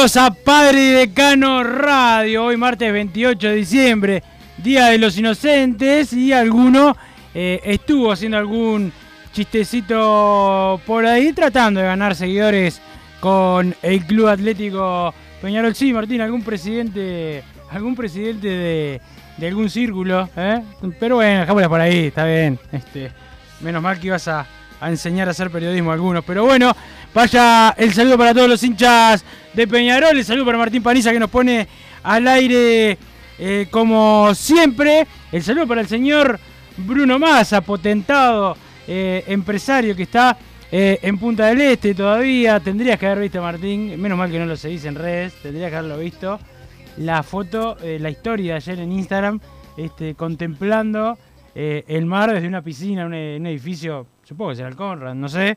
Bienvenidos a Padre Decano Radio. Hoy martes 28 de diciembre, Día de los Inocentes y alguno eh, estuvo haciendo algún chistecito por ahí tratando de ganar seguidores con el Club Atlético Peñarol. Sí, Martín, algún presidente, algún presidente de, algún círculo, ¿eh? Pero bueno, dejámosla por ahí, está bien. Este, menos mal que ibas a, a enseñar a hacer periodismo a algunos. Pero bueno, vaya el saludo para todos los hinchas de Peñarol, el saludo para Martín Paniza que nos pone al aire eh, como siempre. El saludo para el señor Bruno Massa, potentado eh, empresario que está eh, en Punta del Este todavía. Tendrías que haber visto, Martín, menos mal que no lo seguís en redes, tendrías que haberlo visto. La foto, la historia de ayer en Instagram, este, contemplando el mar desde una piscina, un, un edificio, supongo que será el Conrad, no sé.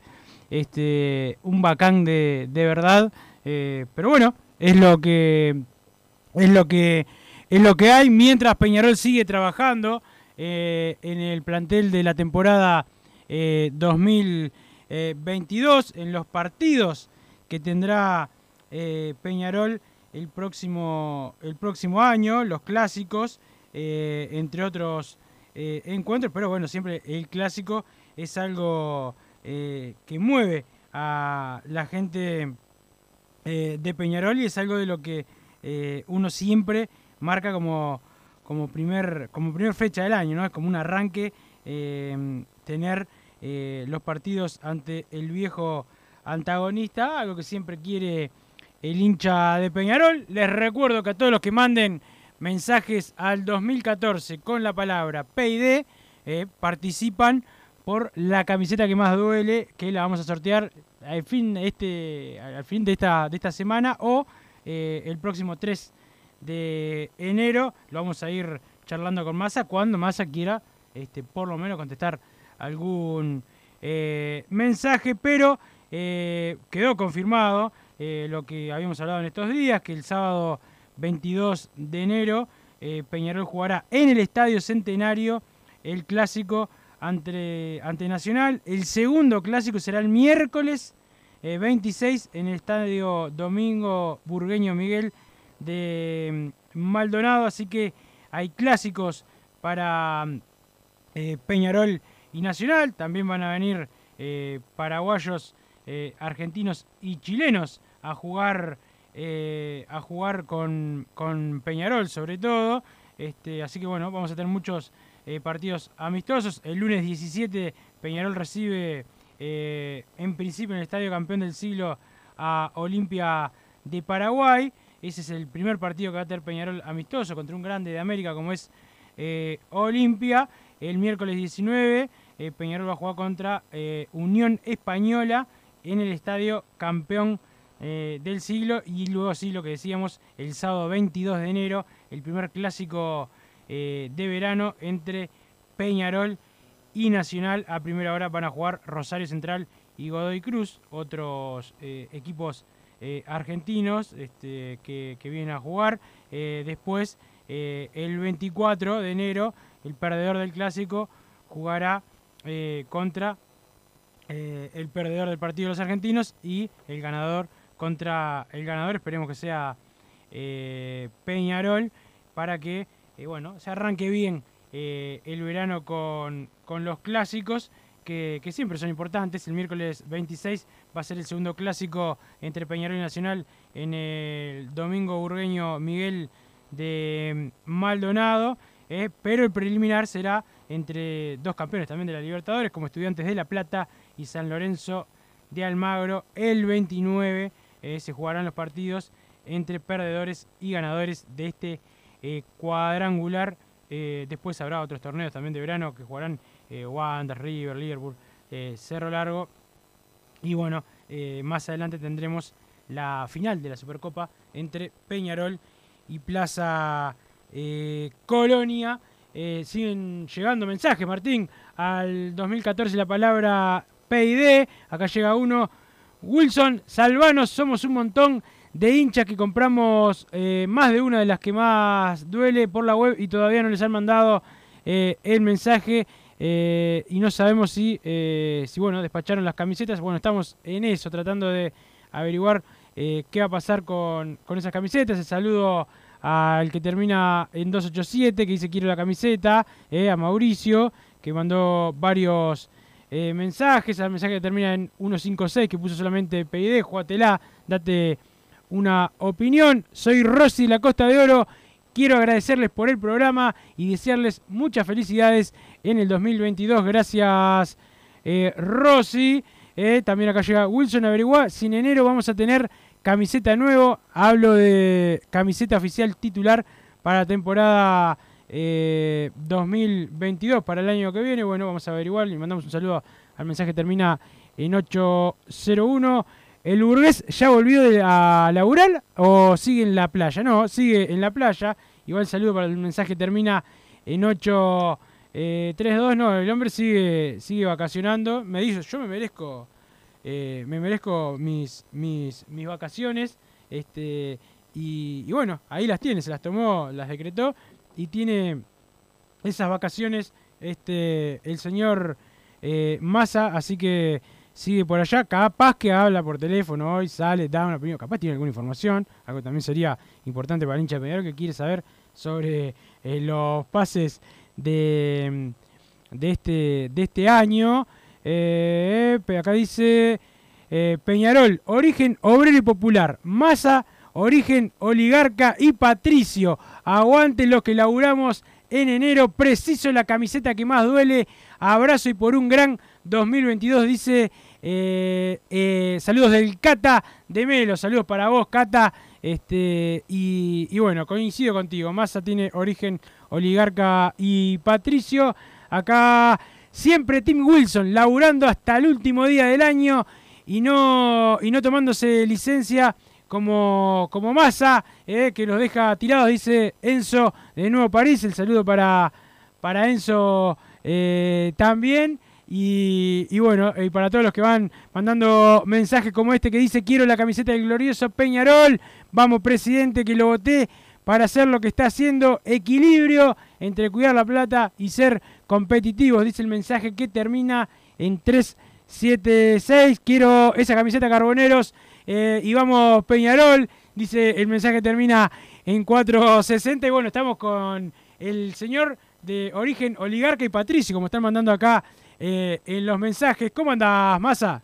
Este, un bacán de, de verdad. Eh, pero bueno, es lo que es lo que es lo que hay mientras Peñarol sigue trabajando eh, en el plantel de la temporada eh, 2022 en los partidos que tendrá eh, Peñarol el próximo el próximo año los clásicos eh, entre otros eh, encuentros pero bueno siempre el clásico es algo eh, que mueve a la gente eh, de Peñarol y es algo de lo que eh, uno siempre marca como, como, primer, como primer fecha del año, ¿no? Es como un arranque eh, tener los partidos ante el viejo antagonista, algo que siempre quiere el hincha de Peñarol. Les recuerdo que a todos los que manden mensajes al 2014 con la palabra PID participan por la camiseta que más duele, que la vamos a sortear al fin, este, al fin de, esta, de esta semana o eh, el próximo 3 de enero. Lo vamos a ir charlando con Massa cuando Massa quiera este, por lo menos contestar algún eh, mensaje, pero eh, quedó confirmado lo que habíamos hablado en estos días, que el sábado 22 de enero Peñarol jugará en el Estadio Centenario el clásico ante, ante Nacional. El segundo clásico será el miércoles eh, 26 en el Estadio Domingo Burgueño Miguel de mm, Maldonado. Así que hay clásicos para eh, Peñarol y Nacional. También van a venir eh, paraguayos, eh, argentinos y chilenos a jugar, eh, a jugar con, con Peñarol sobre todo. Este, así que bueno, vamos a tener muchos eh, partidos amistosos. El lunes 17 Peñarol recibe eh, en principio en el Estadio Campeón del Siglo a Olimpia de Paraguay. Ese es el primer partido que va a tener Peñarol amistoso contra un grande de América como es eh, Olimpia. El miércoles 19 eh, Peñarol va a jugar contra Unión Española en el Estadio Campeón del Siglo. Y luego sí, lo que decíamos, el sábado 22 de enero, el primer clásico eh, de verano entre Peñarol y Nacional. A primera hora van a jugar Rosario Central y Godoy Cruz, otros eh, equipos eh, argentinos este, que, que, vienen a jugar. Después, el 24 de enero, el perdedor del clásico jugará contra el perdedor del partido de los argentinos y el ganador contra el ganador, esperemos que sea Peñarol, para que bueno, se arranque bien eh, el verano con, con los clásicos. Que, que siempre son importantes. El miércoles 26 va a ser el segundo clásico entre Peñarol y Nacional en el domingo burgueño Miguel de Maldonado. eh, pero el preliminar será entre dos campeones también de la Libertadores, como Estudiantes de La Plata y San Lorenzo de Almagro. El 29 eh, se jugarán los partidos entre perdedores y ganadores de este eh, cuadrangular. Eh, después habrá otros torneos también de verano que jugarán eh, River, Liverpool, eh, Cerro Largo. Y bueno, más adelante tendremos la final de la Supercopa entre Peñarol y Plaza Colonia. Siguen llegando mensajes, Martín, al 2014 la palabra PID. Acá llega uno. Wilson, salvanos, somos un montón de hinchas que compramos eh, más de una de las que más duele por la web y todavía no les han mandado eh, el mensaje eh, y no sabemos si, si bueno, despacharon las camisetas. Bueno, estamos en eso, tratando de averiguar qué va a pasar con, con esas camisetas. El saludo al que termina en 287, que dice quiero la camiseta, a Mauricio, que mandó varios mensajes, al mensaje que termina en 156, que puso solamente PID, jugátela, date una opinión. Soy Rosy La Costa de Oro. Quiero agradecerles por el programa y desearles muchas felicidades en el 2022. Gracias, eh, Rosy. Eh, también acá llega Wilson Averigua. Si en enero vamos a tener camiseta nuevo, hablo de camiseta oficial titular para temporada eh, 2022, para el año que viene. Bueno, vamos a averiguar. Le mandamos un saludo al mensaje que termina en 801. ¿El burgués ya volvió de a laburar o sigue en la playa? No, sigue en la playa. Igual saludo para el mensaje termina en 832. no, el hombre sigue, sigue vacacionando. Me dice, yo me merezco, eh, me merezco mis, mis, mis vacaciones. Este, y, y bueno, ahí las tiene, se las tomó, las decretó. Y tiene esas vacaciones este, el señor eh, Massa. Así que sigue por allá. Capaz que habla por teléfono hoy, sale, da una opinión. Capaz tiene alguna información. Algo también sería importante para el hincha de Peñarol que quiere saber sobre eh, los pases de, de, este, de este año. Eh, acá dice eh, Peñarol, origen obrero y popular. Massa, origen oligarca y patricio. Aguante los que laburamos en enero. Preciso la camiseta que más duele. Abrazo y por un gran 2022 dice eh, eh, saludos del Cata de Melo, saludos para vos Cata este, y, bueno, coincido contigo, Massa tiene origen oligarca y patricio, acá siempre Tim Wilson laburando hasta el último día del año y no, y no tomándose licencia como, como Massa, eh, que los deja tirados, dice Enzo de Nuevo París, el saludo para, para Enzo también. Y, bueno, y para todos los que van mandando mensajes como este que dice quiero la camiseta del glorioso Peñarol, vamos presidente que lo voté para hacer lo que está haciendo, equilibrio entre cuidar la plata y ser competitivos, dice el mensaje que termina en 376, quiero esa camiseta Carboneros eh, y vamos Peñarol, dice el mensaje que termina en 460 y bueno, estamos con el señor de origen oligarca y patricio, como están mandando acá eh, en los mensajes. ¿Cómo andas, Massa?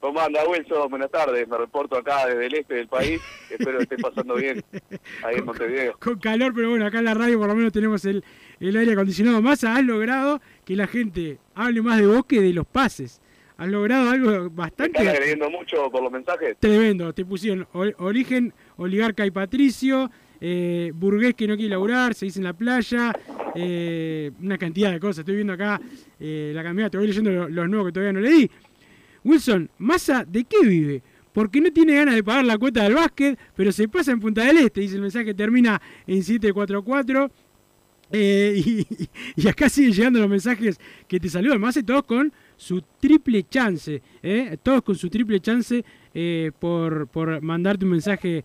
¿Cómo anda, Wilson? Buenas tardes. Me reporto acá desde el este del país. Espero que esté pasando bien ahí en Montevideo. Con calor, pero bueno, acá en la radio por lo menos tenemos el, el aire acondicionado. Massa, has logrado que la gente hable más de vos que de los pases. Has logrado algo bastante... ¿Están agrediendo mucho por los mensajes? Tremendo. Te pusieron origen, oligarca y patricio, eh, burgués que no quiere laburar, se dice en la playa, eh, una cantidad de cosas. Estoy viendo acá eh, la cantidad, te voy leyendo los, nuevos que todavía no leí. Wilson, ¿Massa de qué vive? Porque no tiene ganas de pagar la cuota del básquet, pero se pasa en Punta del Este, dice el mensaje termina en 744. Eh, y, y acá siguen llegando los mensajes que te saludan, más todos con su triple chance, ¿eh? todos con su triple chance por, por mandarte un mensaje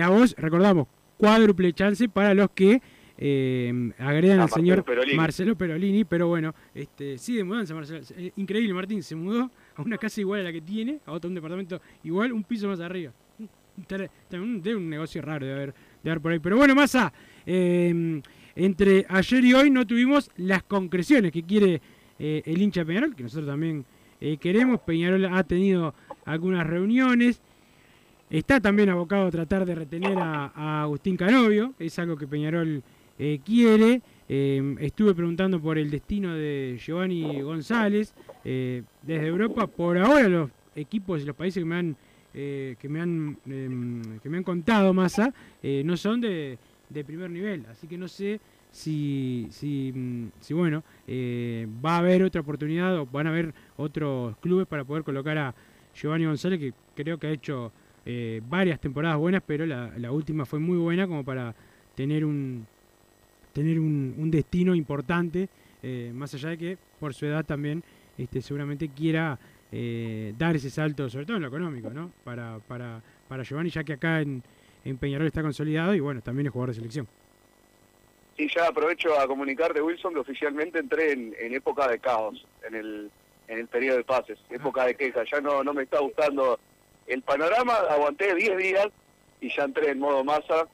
a vos. Recordamos, cuádruple chance para los que eh, agredan A al señor Marcelo Perolini. Marcelo Perolini, pero bueno, este, sí de mudanza Marcelo. Eh, increíble Martín, se mudó a una casa igual a la que tiene, a otro un departamento igual, un piso más arriba. Un- De un negocio raro de haber, de haber por ahí. Pero bueno, Massa, eh, entre ayer y hoy no tuvimos las concreciones que quiere eh, el hincha Peñarol, que nosotros también eh, queremos. Peñarol ha tenido algunas reuniones. Está también abocado a tratar de retener a, Agustín Canovio, es algo que Peñarol eh, quiere. Eh, estuve preguntando por el destino de Giovanni González eh, desde Europa. Por ahora los equipos y los países que me han eh, que me han em, que me han contado Massa no son de, primer nivel, así que no sé si si, mm, si bueno va a haber otra oportunidad o van a haber otros clubes para poder colocar a Giovanni González que creo que ha hecho eh, varias temporadas buenas, pero la, la última fue muy buena como para tener un tener un, un destino importante, eh, más allá de que por su edad también este, seguramente quiera eh, dar ese salto, sobre todo en lo económico, ¿no? Para, para, para Giovanni, ya que acá en, en Peñarol está consolidado y bueno, también es jugador de selección. Sí, ya aprovecho a comunicarte, Wilson, que oficialmente entré en, en época de caos, en el, en el periodo de pases, época de queja. Ya no, no me está gustando el panorama, aguanté 10 días y ya entré en modo masa.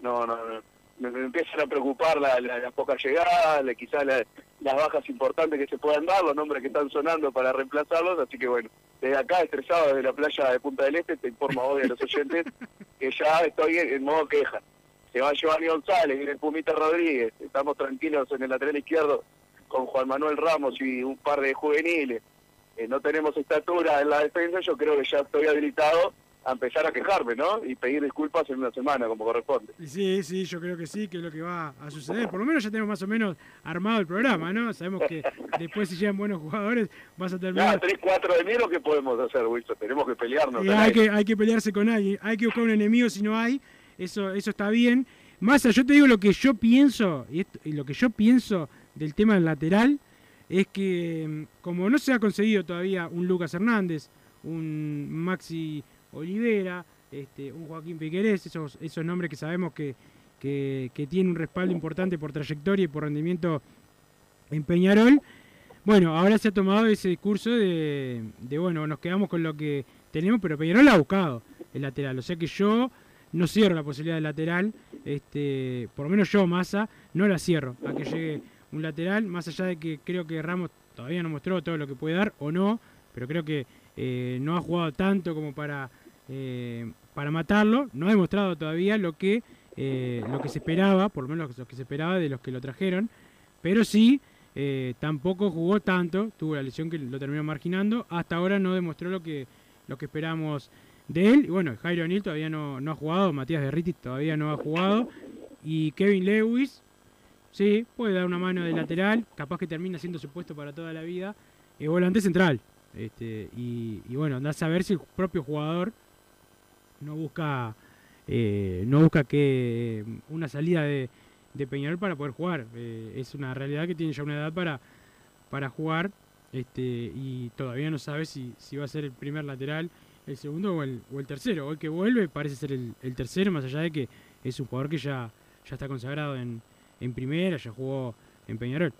No, no, no. Me, me empiezan a preocupar la- la- las pocas llegadas, la- quizás la- las bajas importantes que se puedan dar, los nombres que están sonando para reemplazarlos. Así que bueno, desde acá, estresado desde la playa de Punta del Este, te informo hoy a los oyentes que ya estoy en, en modo queja se va Giovanni González, viene el Pumita Rodríguez, estamos tranquilos en el lateral izquierdo con Juan Manuel Ramos y un par de juveniles, Eh, no tenemos estatura en la defensa, yo creo que ya estoy habilitado a empezar a quejarme, ¿no? Y pedir disculpas en una semana, como corresponde. Sí, sí, yo creo que sí, que es lo que va a suceder. Por lo menos ya tenemos más o menos armado el programa, ¿no? Sabemos que después si llegan buenos jugadores vas a Ya, terminar... 3, 4 de enero, ¿qué podemos hacer, Wilson? Tenemos que pelearnos. Y hay que, hay que pelearse con alguien, hay que buscar un enemigo si no hay, eso, eso está bien. Massa, yo te digo lo que yo pienso, y, esto- y lo que yo pienso del tema del lateral, es que mm, como no se ha conseguido todavía un Lucas Hernández, un Maxi Olivera, este, un Joaquín Piquerés, esos, esos nombres que sabemos que, que, que tienen un respaldo importante por trayectoria y por rendimiento en Peñarol, bueno, ahora se ha tomado ese discurso de, de, bueno, nos quedamos con lo que tenemos, pero Peñarol ha buscado el lateral. O sea que yo no cierro la posibilidad del lateral, este, por lo menos yo, Massa, no la cierro a que llegue un lateral, más allá de que creo que Ramos todavía no mostró todo lo que puede dar o no, pero creo que eh, no ha jugado tanto como para, eh, para matarlo, no ha demostrado todavía lo que, eh, lo que se esperaba, por lo menos lo que se esperaba de los que lo trajeron, pero sí eh, tampoco jugó tanto, tuvo la lesión que lo terminó marginando, hasta ahora no demostró lo que, lo que esperamos de él. Y bueno, Jairo O'Neill todavía no, no ha jugado, Matías Derriti todavía no ha jugado, y Kevin Lewis, sí, puede dar una mano de lateral, capaz que termina siendo su puesto para toda la vida, volante central. Este, y, y bueno, andás a ver si el propio jugador no busca eh, no busca que una salida de, de Peñarol para poder jugar. Eh, es una realidad que tiene ya una edad para, para jugar este, y todavía no sabe si, si va a ser el primer lateral, el segundo o el, o el tercero. Hoy que vuelve parece ser el, el tercero, más allá de que es un jugador que ya, ya está consagrado en, en primera, ya jugó en Peñarol.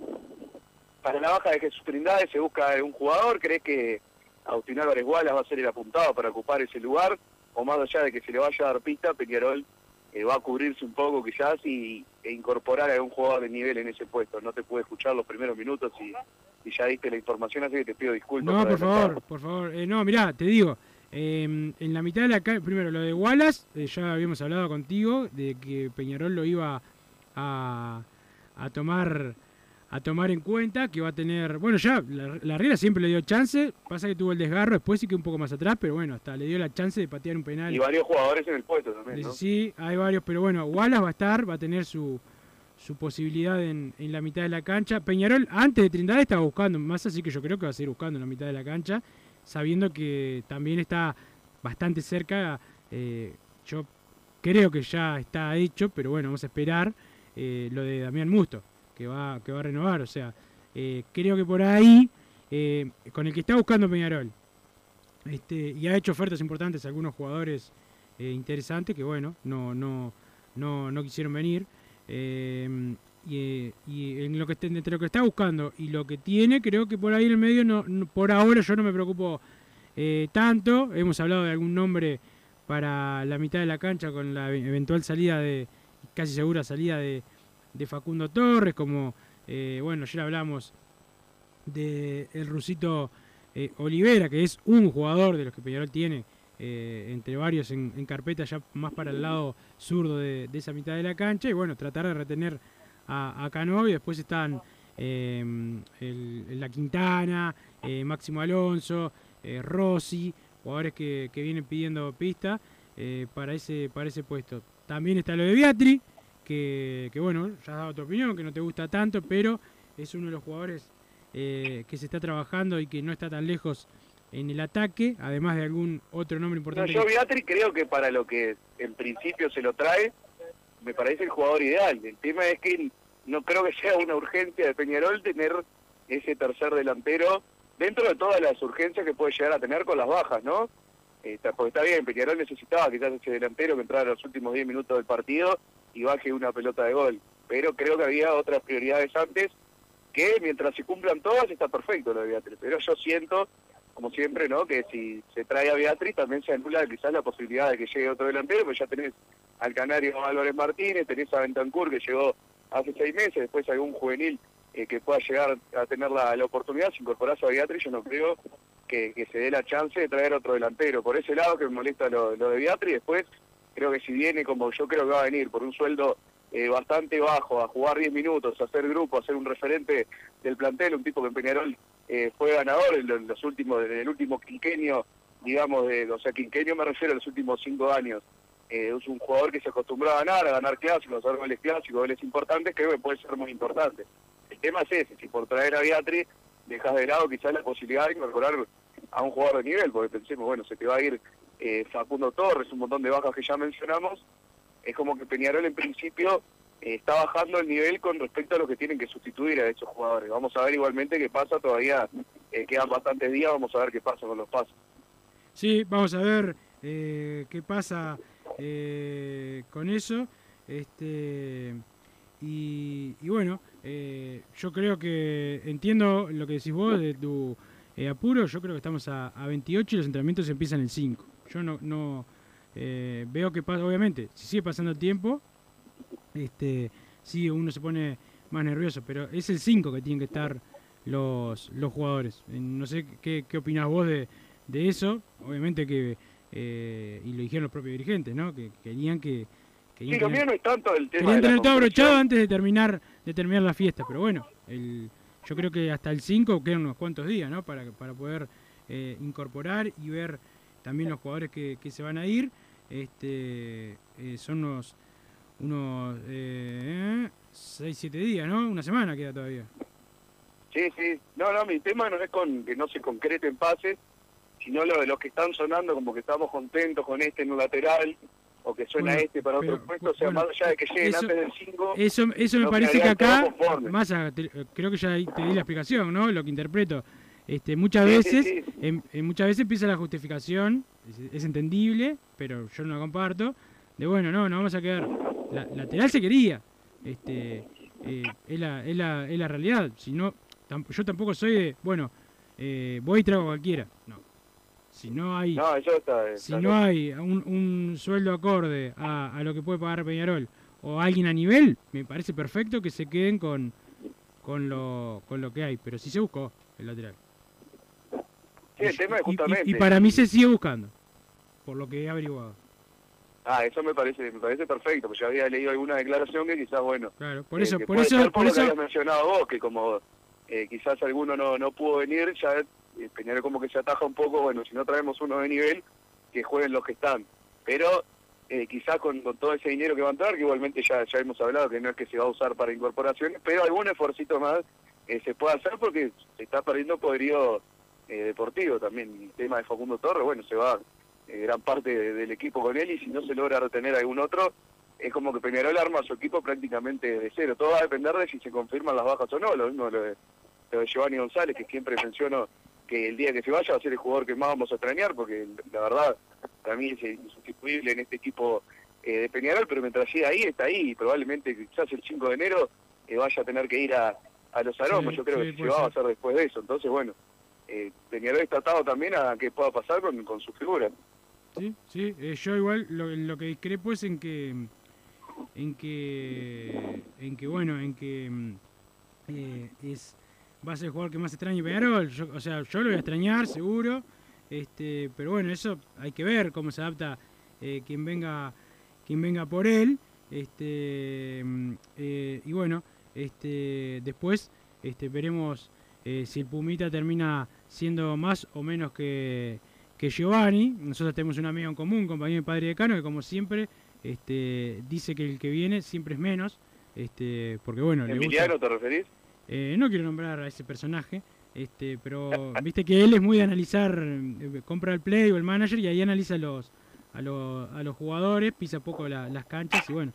Para la baja de Jesús Trindade se busca un jugador, ¿crees que Agustín Álvarez Gualas va a ser el apuntado para ocupar ese lugar? O más allá de que se le vaya a dar pista, Peñarol eh, va a cubrirse un poco quizás y, e incorporar a un jugador de nivel en ese puesto. No te pude escuchar los primeros minutos y, y ya diste la información, así que te pido disculpas. No, por adelantar. favor, por favor. Eh, no, mirá, te digo, eh, en la mitad de la calle, primero lo de Wallace, eh, ya habíamos hablado contigo de que Peñarol lo iba a, a tomar a tomar en cuenta, que va a tener, bueno, ya la, la Riera siempre le dio chance, pasa que tuvo el desgarro, después sí que un poco más atrás, pero bueno, hasta le dio la chance de patear un penal. Y varios jugadores en el puesto también, ¿no? Sí, hay varios, pero bueno, Wallace va a estar, va a tener su, su posibilidad en, en la mitad de la cancha. Peñarol antes de Trindade estaba buscando más, así que yo creo que va a seguir buscando en la mitad de la cancha, sabiendo que también está bastante cerca. eh, yo creo que ya está hecho, pero bueno, vamos a esperar eh, lo de Damián Musto. que va, que va a renovar. O sea, eh, creo que por ahí, eh, con el que está buscando Peñarol, este, y ha hecho ofertas importantes a algunos jugadores interesantes que, bueno, no, no, no, no quisieron venir. Y, en lo que entre lo que está buscando y lo que tiene, creo que por ahí en el medio, no, por ahora yo no me preocupo tanto. Hemos hablado de algún nombre para la mitad de la cancha con la eventual salida de, casi segura salida de, Facundo Torres, como, eh, bueno, ayer hablamos de el rusito eh, Olivera, que es un jugador de los que Peñarol tiene, eh, entre varios en, carpeta, ya más para el lado zurdo de, esa mitad de la cancha, y bueno, tratar de retener a, a después están la Quintana, Máximo Alonso, Rossi, jugadores que, que vienen pidiendo pista para, ese, para ese puesto. También está lo de Beatri, que, que bueno, ya has dado tu opinión, que no te gusta tanto, pero es uno de los jugadores eh, que se está trabajando y que no está tan lejos en el ataque, además de algún otro nombre No, importante. yo Beatriz creo que para lo que en principio se lo trae, me parece el jugador ideal. El tema es que no creo que sea una urgencia de Peñarol tener ese tercer delantero dentro de todas las urgencias que puede llegar a tener con las bajas, ¿no? Eh, porque está bien, Peñarol necesitaba quizás ese delantero que entrara en los últimos 10 minutos del partido y baje una pelota de gol. Pero creo que había otras prioridades antes que mientras se cumplan todas está perfecto lo de Beatriz. Pero yo siento, como siempre, ¿no? Que si se trae a Beatriz también se anula quizás la posibilidad de que llegue otro delantero, pues ya tenés al canario Álvarez Martínez, tenés a Bentancur que llegó hace seis meses, después algún juvenil eh, que pueda llegar a tener la, oportunidad, si incorporás a Beatriz, yo no creo que, se dé la chance de traer otro delantero. Por ese lado que me molesta lo, lo de Beatriz, después creo que si viene como yo creo que va a venir, por un sueldo eh, bastante bajo, a jugar 10 minutos, a hacer grupo, a ser un referente del plantel, un tipo que en Peñarol eh, fue ganador en los, en los últimos, en el último quinquenio, digamos, de, o sea, quinquenio me refiero a los últimos cinco años. Eh, es un jugador que se acostumbró a ganar, a ganar clásicos, a hacer goles clásicos, goles importantes, creo que puede ser muy importante. Tema es ese, si por traer a Beatriz dejas de lado quizás la posibilidad de incorporar a un jugador de nivel, porque pensemos, bueno, se te va a ir eh, Facundo Torres, un montón de bajas que ya mencionamos, es como que Peñarol en principio eh, está bajando el nivel con respecto a lo que tienen que sustituir a esos jugadores. Vamos a ver igualmente qué pasa, todavía eh, quedan bastantes días, vamos a ver qué pasa con los pasos. Sí, vamos a ver eh, qué pasa con eso. Este y bueno, eh, yo creo que entiendo lo que decís vos de tu eh, apuro. Yo creo que estamos a, a 28 y los entrenamientos empiezan el 5. Yo no, no eh, veo que pasa, obviamente, si sigue pasando el tiempo, este, sí uno se pone más nervioso, pero es el 5 que tienen que estar los, jugadores. Eh, No sé qué, qué opinás vos de, de eso. Obviamente que, eh, y lo dijeron los propios dirigentes, ¿no? Que querían que... querían Sí, no es tanto el tema Querían tener todo abrochado antes de terminar, de terminar la fiesta, pero bueno, el, yo creo que hasta el 5 quedan unos cuantos días, ¿no? Para, para poder eh, incorporar y ver también los jugadores que, que se van a ir. Este, eh, son unos, unos 6, 7 días, ¿no? Una semana queda todavía. Sí, sí. No, no, mi tema no es con que no se concreten pases, sino lo de los que están sonando como que estamos contentos con este en un lateral, o que suena Bueno, este para otro pero, puesto, o sea, bueno, más allá de que lleguen eso- antes del 5. Eso, eso me no parece que acá, más a- te- creo que ya te di la explicación, ¿no? Lo que interpreto. Este, muchas Sí, sí, veces, sí. en- en muchas veces empieza la justificación, es, es entendible, pero yo no la comparto, de bueno, no, no vamos a quedar. La, lateral se quería, este, eh, es, la, es, la, es la realidad. Si no, tam- yo tampoco soy de, bueno, eh, voy y traigo a cualquiera. No. Si no hay, No, eso está. si no loco. hay un, un sueldo acorde a, a lo que puede pagar Peñarol o alguien a nivel, me parece perfecto que se queden con, con, lo, con lo que hay. Pero sí se buscó el lateral. Sí, el tema es Y- y- justamente. Y, para mí se sigue buscando, por lo que he averiguado. Ah, eso me parece, me parece perfecto, porque yo había leído alguna declaración que quizás, bueno. Claro, por eh, eso, que por eso, ser por lo que eso, habías mencionado vos, que como eh, quizás alguno no, no pudo venir, ya Peñarol como que se ataja un poco, bueno, si no traemos uno de nivel, que jueguen los que están. Pero eh, quizás con, todo ese dinero que va a entrar, que igualmente ya, ya hemos hablado que no es que se va a usar para incorporaciones, pero algún esfuercito más eh, se puede hacer porque se está perdiendo poderío eh, deportivo también. El tema de Facundo Torres, bueno, se va eh, gran parte de- del equipo con él y si no se logra retener algún otro, es como que Peñarol arma su equipo prácticamente de cero. Todo va a depender de si se confirman las bajas o no. Lo mismo lo de, lo de Giovanni González, que siempre menciono que el día que se vaya va a ser el jugador que más vamos a extrañar, porque la verdad, mí es insustituible en este equipo eh, de Peñarol, pero mientras llegue ahí, está ahí, y probablemente quizás el 5 de enero eh, vaya a tener que ir a, a los aromos, Sí, yo creo sí, que se va a ser. hacer después de eso. Entonces, bueno, eh, Peñarol está atado también a que pueda pasar con, con su figura. Sí, sí, eh, yo igual lo, que discrepo es en que en que en que bueno, en que mm, eh, es va a ser el jugador que más extrañe Peñarol, yo- o sea, yo lo voy a extrañar seguro, este, pero bueno, eso hay que ver cómo se adapta eh, quien venga quien venga por él, este mm, eh, y bueno, este después este veremos eh, si el Pumita termina siendo más o menos que, que Giovanni. Nosotros tenemos un amigo en común, compañero de padre decano, que como siempre este, dice que el que viene siempre es menos. Este, porque bueno, le ¿Emiliano te referís? Eh, no quiero nombrar a ese personaje, este, pero viste que él es muy de analizar, eh, compra el play o el manager y ahí analiza los, a, los, a los jugadores, pisa poco la- las canchas y bueno.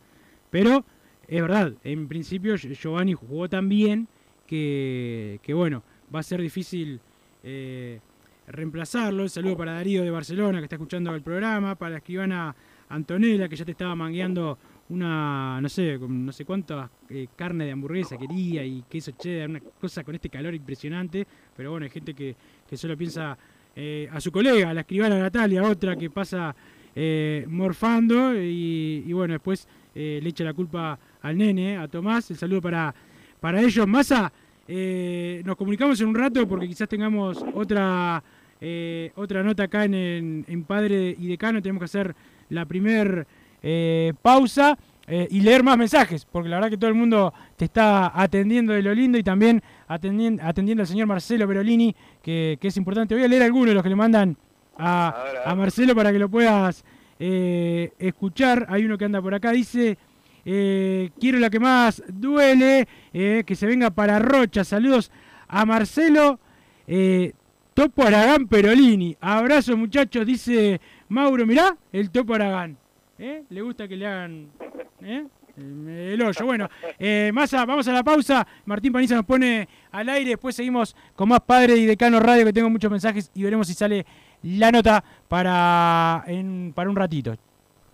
Pero es verdad, en principio Gi- Giovanni jugó tan bien que, que bueno, va a ser difícil eh, reemplazarlo. Saludo para Darío de Barcelona que está escuchando el programa, para la escribana Antonella que ya te estaba mangueando una, no sé, no sé cuántas eh, carne de hamburguesa quería y queso cheddar, una cosa con este calor impresionante, pero bueno, hay gente que, que solo piensa eh, a su colega, la escribana Natalia, otra que pasa eh, morfando y, bueno, después le echa la culpa al nene, a Tomás, el saludo para, para ellos. Massa, nos comunicamos en un rato porque quizás tengamos otra otra nota acá en, en, Padre y Decano, tenemos que hacer la primer eh, pausa eh, y leer más mensajes, porque la verdad que todo el mundo te está atendiendo de lo lindo y también atendiendo, atendiendo al señor Marcelo Berolini, que, que es importante. Voy a leer algunos de los que le mandan a, a Marcelo para que lo puedas eh, escuchar. Hay uno que anda por acá, dice... quiero la que más duele, que se venga para Rocha. Saludos a Marcelo. Topo Aragán Perolini. Abrazo muchachos, dice Mauro. Mirá, el Topo Aragán. ¿Eh? ¿Le gusta que le hagan ¿eh? el hoyo? Bueno, eh, Massa, vamos a la pausa. Martín Paniza nos pone al aire. Después seguimos con más Padre y Decano Radio, que tengo muchos mensajes y veremos si sale la nota para, en- para un ratito.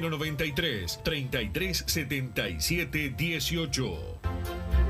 093 33 77 18.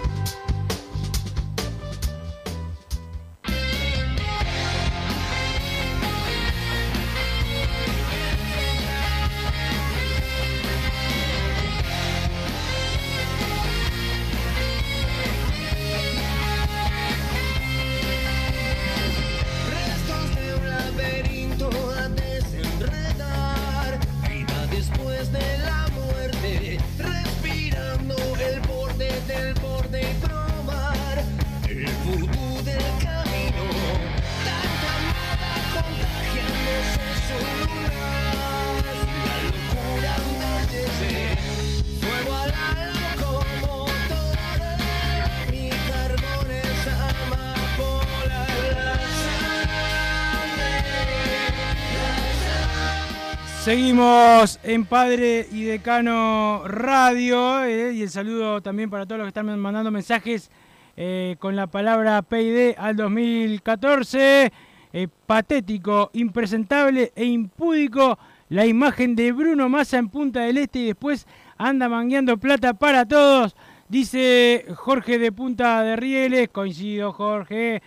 En Padre y Decano Radio eh, y el saludo también para todos los que están mandando mensajes eh, con la palabra PID al 2014. Eh, patético, impresentable e impúdico la imagen de Bruno Massa en Punta del Este y después anda mangueando plata para todos. Dice Jorge de Punta de Rieles, coincido Jorge,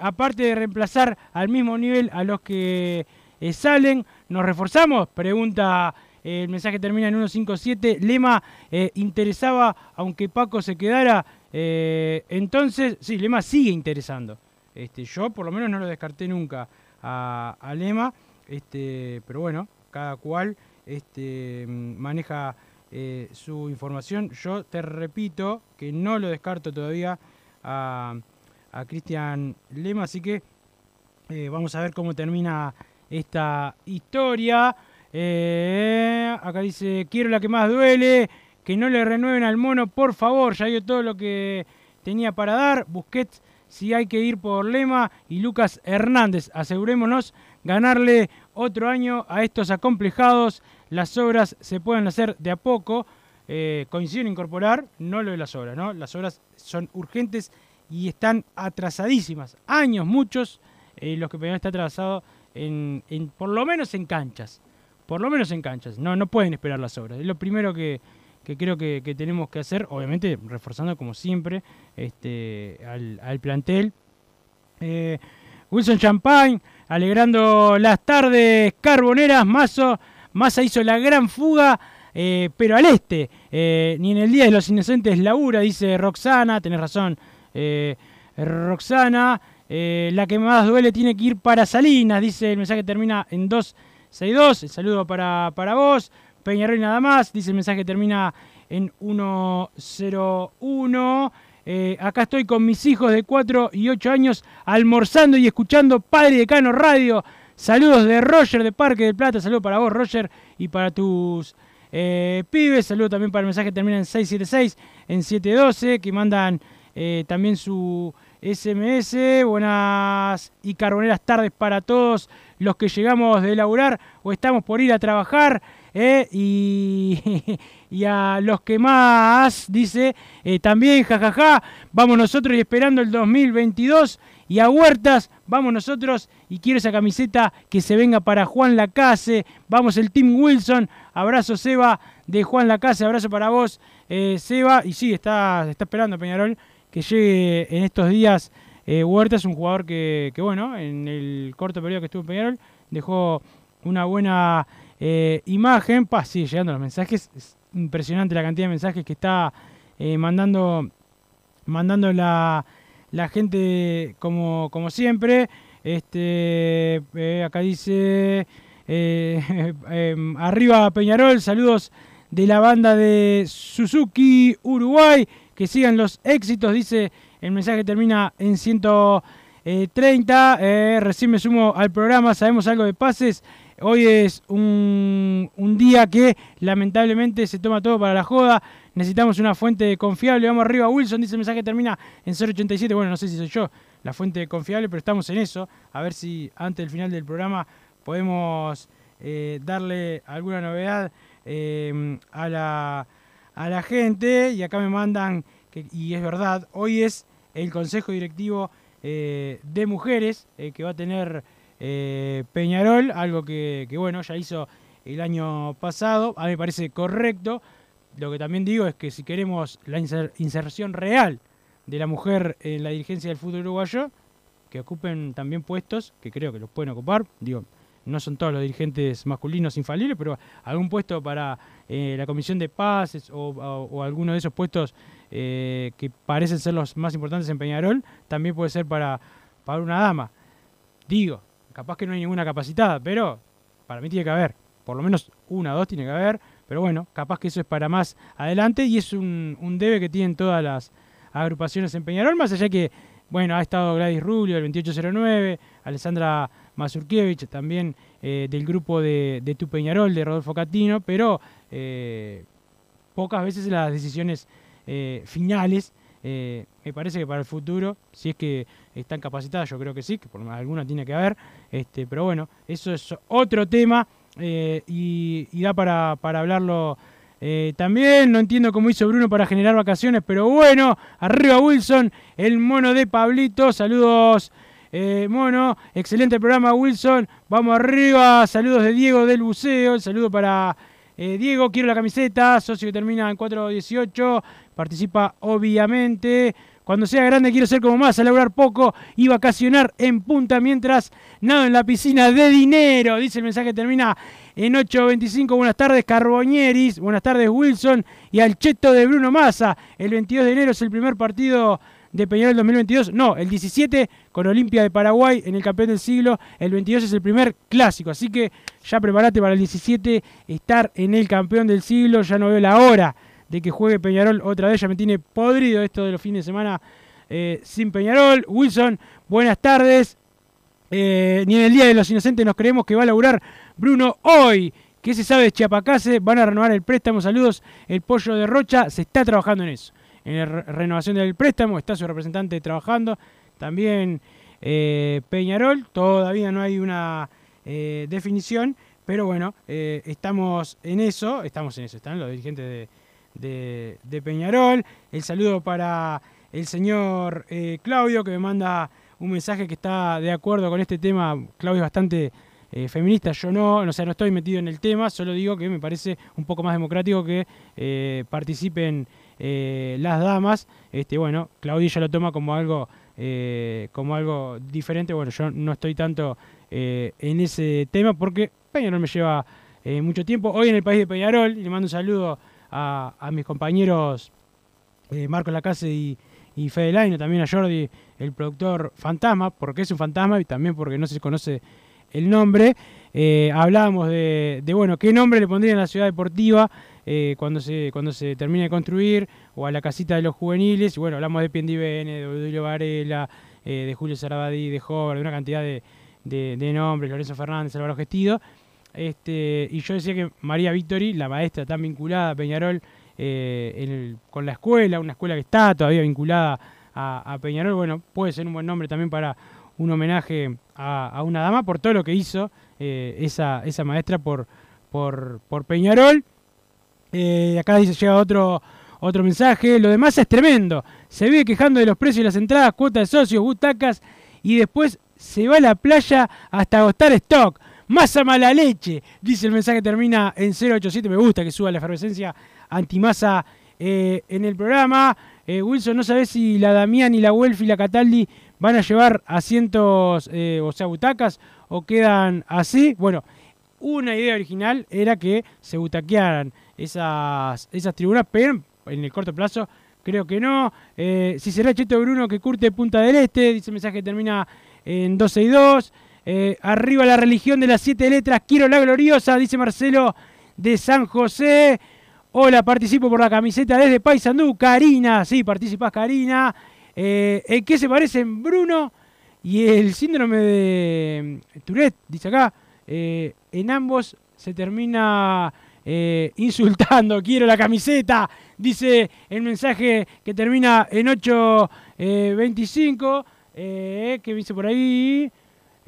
aparte de reemplazar al mismo nivel a los que salen, ¿nos reforzamos? Pregunta el mensaje termina en 157. Lema eh, interesaba, aunque Paco se quedara. Eh, entonces, sí, Lema sigue interesando. Este, yo por lo menos no lo descarté nunca a, a Lema. Este, pero bueno, cada cual este, maneja eh, su información. Yo te repito que no lo descarto todavía a, a Cristian Lema, así que eh, vamos a ver cómo termina esta historia. Eh, acá dice, quiero la que más duele, que no le renueven al mono, por favor, ya dio todo lo que tenía para dar. Busquets, si hay que ir por Lema y Lucas Hernández, asegurémonos ganarle otro año a estos acomplejados. Las obras se pueden hacer de a poco. Eh, coincido en incorporar, no lo de las obras, ¿no? Las obras son urgentes y están atrasadísimas. Años, muchos, eh, los que Peñarol está atrasado en, en, por lo menos en canchas. Por lo menos en canchas. No, no pueden esperar las obras. Es lo primero que, que creo que, que, tenemos que hacer, obviamente reforzando como siempre este, al, al plantel. Eh, Wilson Champagne, alegrando las tardes carboneras, Mazo, Massa hizo la gran fuga, eh, pero al este, eh, ni en el Día de los Inocentes labura, dice Roxana, tenés razón, eh, la que más duele tiene que ir para Salinas, dice el mensaje termina en 262, el saludo para, para vos, Peñarol nada más, dice el mensaje termina en 101. Eh, acá estoy con mis hijos de 4 y 8 años almorzando y escuchando Padre Decano Radio. Saludos de Roger de Parque del Plata. Saludos para vos, Roger, y para tus eh, pibes. Saludos también para el mensaje que termina en 676, en 712, que mandan eh, también su SMS. Buenas y carboneras tardes para todos los que llegamos de laburar o estamos por ir a trabajar. Eh, y, a los que más, dice, eh, también, jajaja, vamos nosotros y esperando el 2022. Y a Huertas, vamos nosotros y quiero esa camiseta que se venga para Juan Lacase. Vamos el Team Wilson. Abrazo Seba de Juan Lacase, abrazo para vos, eh, Seba. Y sí, está, está esperando Peñarol que llegue en estos días. Huertas, un jugador que, bueno, en el corto periodo que estuvo en Peñarol, dejó una buena eh, imagen, pa, sigue llegando los mensajes. Es impresionante la cantidad de mensajes que está eh, mandando, mandando la, la gente como, como siempre. Este, eh, acá dice em, arriba Peñarol, saludos de la banda de Suzuki Uruguay. Que sigan los éxitos, dice el mensaje termina en 130. recién me sumo al programa, sabemos algo de pases. Hoy es un, un, día que lamentablemente se toma todo para la joda. Necesitamos una fuente confiable. Vamos arriba. Wilson dice el mensaje termina en 087. Bueno, no sé si soy yo la fuente confiable, pero estamos en eso. A ver si antes del final del programa podemos eh, darle alguna novedad eh, a, la, a la gente. Y acá me mandan, que, y es verdad, hoy es el Consejo Directivo eh, de Mujeres que va a tener eh, Peñarol, algo que, bueno, ya hizo el año pasado, a mí me parece correcto. Lo que también digo es que si queremos la inser inserción real de la mujer en la dirigencia del fútbol uruguayo, que ocupen también puestos, que creo que los pueden ocupar, digo, no son todos los dirigentes masculinos infalibles, pero algún puesto para eh, la comisión de pases o, alguno de esos puestos eh, que parecen ser los más importantes en Peñarol, también puede ser para, para una dama. Digo, capaz que no hay ninguna capacitada, pero para mí tiene que haber, por lo menos una o dos tiene que haber, pero bueno, capaz que eso es para más adelante y es un, un debe que tienen todas las agrupaciones en Peñarol, más allá que, bueno, ha estado Gladys Rubio del 2809, Alessandra Mazurkiewicz también eh, del grupo de, de, Tu Peñarol, de Rodolfo Catino, pero eh, pocas veces las decisiones eh, finales me parece que para el futuro, si es que están capacitadas, yo creo que sí, que por alguna tiene que haber, este, pero bueno, eso es otro tema y, y, da para, para hablarlo eh, también. No entiendo cómo hizo Bruno para generar vacaciones, pero bueno, arriba Wilson, el mono de Pablito, saludos. Eh, mono, excelente programa Wilson, vamos arriba, saludos de Diego del Buceo, el saludo para eh, Diego, quiero la camiseta, socio que termina en 418, participa obviamente. Cuando sea grande quiero ser como más, a laburar poco y vacacionar en punta mientras nado en la piscina de dinero. Dice el mensaje, termina en 8.25. Buenas tardes, Carboñeris. Buenas tardes, Wilson. Y al cheto de Bruno Massa. El 22 de enero es el primer partido de Peñarol 2022. No, el 17 con Olimpia de Paraguay en el campeón del siglo. El 22 es el primer clásico. Así que ya prepárate para el 17 estar en el campeón del siglo. Ya no veo la hora de que juegue Peñarol otra vez. Ya me tiene podrido esto de los fines de semana eh, sin Peñarol. Wilson, buenas tardes. Eh, ni en el Día de los Inocentes nos creemos que va a laburar Bruno hoy. ¿Qué se sabe de Chiapacase? Van a renovar el préstamo. Saludos. El pollo de Rocha se está trabajando en eso. En la re- renovación del préstamo está su representante trabajando. También eh, Peñarol. Todavía no hay una definición. Pero bueno, estamos en eso. Estamos en eso. Están los dirigentes de, de, Peñarol. El saludo para el señor eh, Claudio que me manda un mensaje que está de acuerdo con este tema. Claudio es bastante eh, feminista, yo no, o sea, no estoy metido en el tema, solo digo que me parece un poco más democrático que eh, participen las damas. Este, bueno, Claudio ya lo toma como algo, como algo diferente. Bueno, yo no estoy tanto en ese tema porque Peñarol me lleva mucho tiempo. Hoy en el país de Peñarol, le mando un saludo a, mis compañeros eh, Marcos Lacase y, y Fede Laino, también a Jordi, el productor fantasma, porque es un fantasma y también porque no se conoce el nombre. Eh, hablábamos de, bueno, qué nombre le pondrían a la ciudad deportiva eh, cuando, se, cuando se termine de construir, o a la casita de los juveniles. Y bueno, hablamos de Piendivene, de Odilio Varela, eh, de Julio Sarabadí, de Hover, de una cantidad de, de, de nombres, Lorenzo Fernández, Álvaro Gestido. Este, y yo decía que María Victori, la maestra tan vinculada a Peñarol eh, con la escuela, una escuela que está todavía vinculada a, Peñarol, bueno, puede ser un buen nombre también para un homenaje a, a una dama por todo lo que hizo eh, esa, esa maestra por, por, por Peñarol. Eh, acá dice, llega otro, otro mensaje. Lo demás es tremendo. Se vive quejando de los precios de las entradas, cuotas de socios, butacas y después se va a la playa hasta agotar stock. Masa mala leche, dice el mensaje, termina en 087. Me gusta que suba la efervescencia antimasa eh, en el programa. Eh, Wilson, no sabes si la Damián y la Welf y la Cataldi van a llevar asientos, eh, o sea, butacas, o quedan así. Bueno, una idea original era que se butaquearan esas, esas tribunas, pero en el corto plazo creo que no. Eh, si será Cheto Bruno que curte Punta del Este, dice el mensaje que termina en 12 y 2. Eh, arriba la religión de las siete letras, quiero la gloriosa, dice Marcelo de San José. Hola, participo por la camiseta desde Paysandú. Karina, sí, participás Karina. Eh, ¿En qué se parecen Bruno y el síndrome de Tourette? Dice acá. Eh, en ambos se termina insultando. Quiero la camiseta. Dice el mensaje que termina en 8.25. Eh, ¿Qué dice por ahí?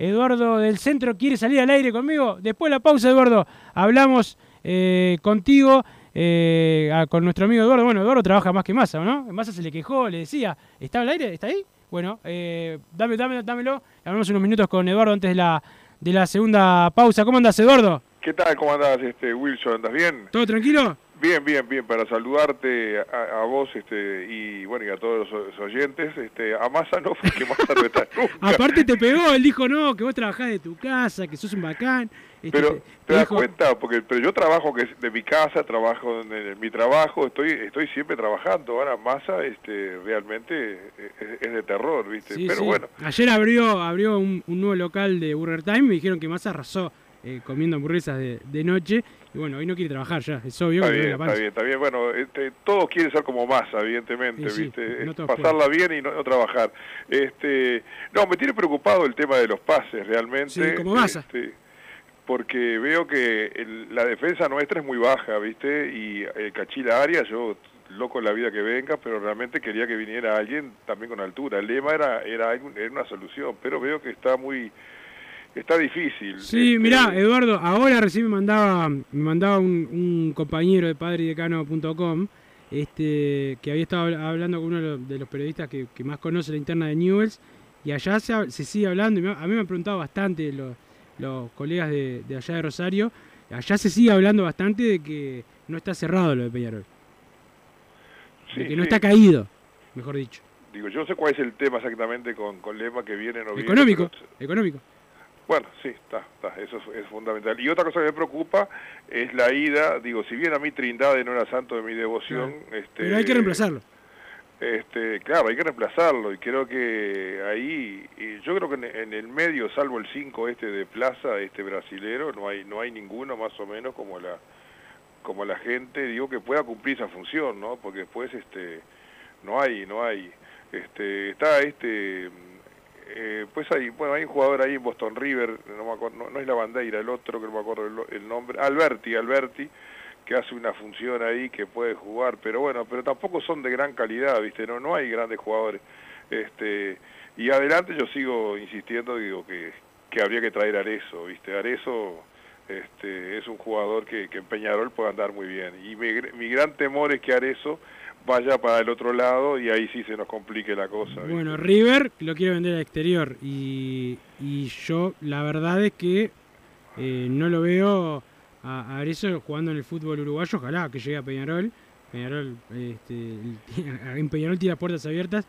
Eduardo del centro quiere salir al aire conmigo. Después de la pausa, Eduardo, hablamos eh, contigo, eh, con nuestro amigo Eduardo. Bueno, Eduardo trabaja más que Massa, ¿no? Massa se le quejó, le decía, ¿está al aire? ¿Está ahí? Bueno, eh, dame, dame, dámelo. Hablamos unos minutos con Eduardo antes de la, de la segunda pausa. ¿Cómo andas, Eduardo? ¿Qué tal? ¿Cómo andás, este, Wilson? ¿Andas bien? ¿Todo tranquilo? Bien, bien, bien. Para saludarte a, a vos este, y bueno y a todos los, oyentes. Este, a Massa no, porque Massa no está nunca. Aparte te pegó, él dijo, no, que vos trabajás de tu casa, que sos un bacán. Este, Pero te- te te das dijo- cuenta, porque pero yo trabajo que de mi casa, trabajo en, en mi trabajo, estoy estoy siempre trabajando. Ahora Massa este, realmente es, es de terror, ¿viste? Sí, pero sí. bueno, Ayer abrió, abrió un, un nuevo local de Burger Time. Me dijeron que Massa arrasó eh, comiendo hamburguesas de, de noche. Y bueno, hoy no quiere trabajar ya. Es obvio está que bien, la está panza. bien, está bien. Bueno, este, todos quieren ser como Massa, evidentemente, Sí, ¿viste? no Pasarla bien y no, no trabajar. Este, no, me tiene preocupado el tema de los pases, realmente. Sí, como Massa. Este, porque veo que el- la defensa nuestra es muy baja, ¿viste? Y el Cachila Arias, yo loco en la vida que venga, pero realmente quería que viniera alguien también con altura. El lema era, era, algo- era una solución, pero veo que está muy... Está difícil. Sí, Este, mirá, Eduardo, ahora recién me mandaba, me mandaba un, un compañero de padridecano.com este, que había estado habl- hablando con uno de los, periodistas que, que más conoce la interna de Newells y allá se, se sigue hablando, y me- a mí me han preguntado bastante los, los colegas de, de allá de Rosario, allá se sigue hablando bastante de que no está cerrado lo de Peñarol, Sí, de que no está caído, mejor dicho. digo, yo no sé cuál es el tema exactamente con, con Lema que viene o viene. Económico, pero- económico. Bueno, sí, está, está, eso es, es fundamental. Y otra cosa que me preocupa es la ida, digo, si bien a mí Trindade no era santo de mi devoción, este, Pero hay que reemplazarlo. Este, claro, hay que reemplazarlo y creo que ahí, y yo creo que en, en el medio, salvo el 5 este de Plaza, este brasilero, no hay no hay ninguno más o menos como la como la gente, digo que pueda cumplir esa función, ¿no? Porque después este no hay no hay este está este eh, pues hay bueno hay un jugador ahí en Boston River, no me acuerdo, no, es la bandera, el otro que no me acuerdo el, nombre, Alberti, Alberti que hace una función ahí que puede jugar, pero bueno, pero tampoco son de gran calidad, ¿viste? No no hay grandes jugadores. Este y adelante yo sigo insistiendo, digo que que habría que traer a Arezo, ¿viste? Arezo este es un jugador que, que en Peñarol puede andar muy bien y mi, mi gran temor es que Arezo vaya para el otro lado y ahí sí se nos complique la cosa. Bueno, River lo quiere vender al exterior y, y yo la verdad es que eh, no lo veo a, a jugando en el fútbol uruguayo, ojalá que llegue a Peñarol. Peñarol, este, en Peñarol las puertas abiertas.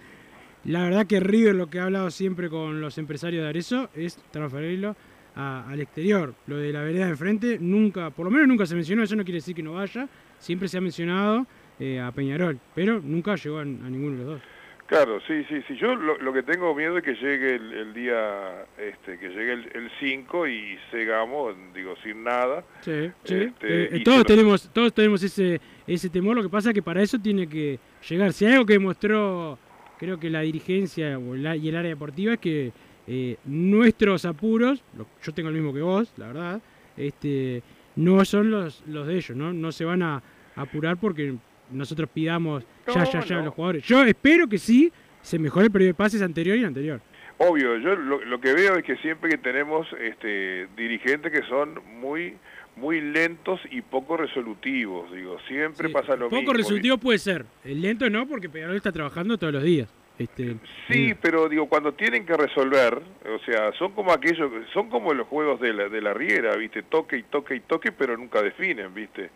La verdad que River lo que ha hablado siempre con los empresarios de Arezzo es transferirlo a- al exterior. Lo de la vereda de enfrente nunca, por lo menos nunca se mencionó, eso no quiere decir que no vaya, siempre se ha mencionado eh, a Peñarol, pero nunca llegó a, a ninguno de los dos. Claro, sí, sí, sí. Yo lo, lo que tengo miedo es que llegue el, el día, este, que llegue el 5 y cegamos, digo, sin nada. Sí, sí. Este, Eh, eh, y todos tenemos, todos tenemos ese, ese temor. Lo que pasa es que para eso tiene que llegar. Si hay algo que demostró, creo que la dirigencia o la- y el área deportiva es que eh, nuestros apuros, lo- yo tengo el mismo que vos, la verdad, este, no son los, los de ellos, ¿no? No se van a apurar porque nosotros pidamos ya, No, ya, ya a no. los jugadores. Yo espero que sí se mejore el periodo de pases anterior y el anterior. Obvio, yo lo, lo que veo es que siempre que tenemos este, dirigentes que son muy muy lentos y poco resolutivos, digo, siempre pasa lo Poco mismo. resolutivo puede ser. El lento no, porque Peñarol está trabajando todos los días. Este, Sí, pero digo, cuando tienen que resolver, o sea, son como aquellos, son como los juegos de la, de la riera, ¿viste? Toque y toque y toque, pero nunca definen, ¿viste?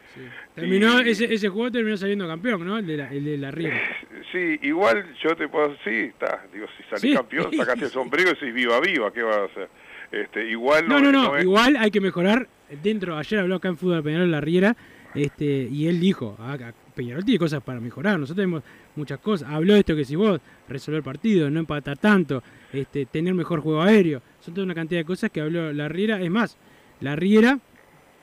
Terminó, Y- ese, ese juego terminó saliendo campeón, ¿no? El de la, el de la Riera. Sí, igual yo te puedo sí, está, digo, si salís Sí. campeón, sacaste el sombrero y decís viva, viva, ¿qué vas a hacer? Este, igual No, no, no, es- igual hay que mejorar. Dentro, ayer habló acá en Fútbol Peñarol La Riera, este, y él dijo, "Ah, ah, Peñarol tiene cosas para mejorar, nosotros tenemos muchas cosas. Habló de esto que si vos, resolver partidos, no empatar tanto, este, tener mejor juego aéreo. Son toda una cantidad de cosas que habló La Riera. Es más, La Riera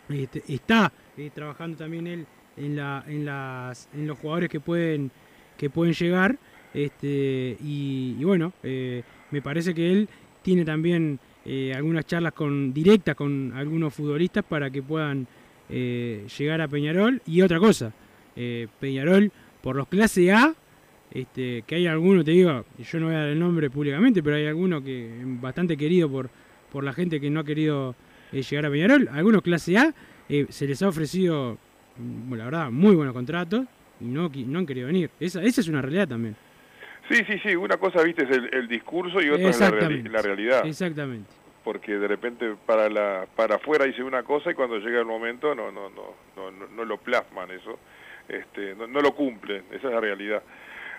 este, está eh, trabajando también él en, la, en, las, en los jugadores que pueden, que pueden llegar. Este, y, bueno, eh, me parece que él tiene también eh, algunas charlas con directas con algunos futbolistas para que puedan llegar a Peñarol. Y otra cosa, eh, Peñarol por los clase A, este, que hay alguno, te digo, yo no voy a dar el nombre públicamente, pero hay alguno que bastante querido por, por la gente que no ha querido eh, llegar a Peñarol. Algunos clase A eh, se les ha ofrecido, mm, la verdad, muy buenos contratos y no, no han querido venir. Esa, esa es una realidad también. Sí, sí, sí, una cosa, viste, es el, el discurso y otra es la, reali- la realidad. Exactamente. Porque de repente para la para afuera dice una cosa y cuando llega el momento no no no no, no, no lo plasman eso. Este, no, no lo cumplen, esa es la realidad.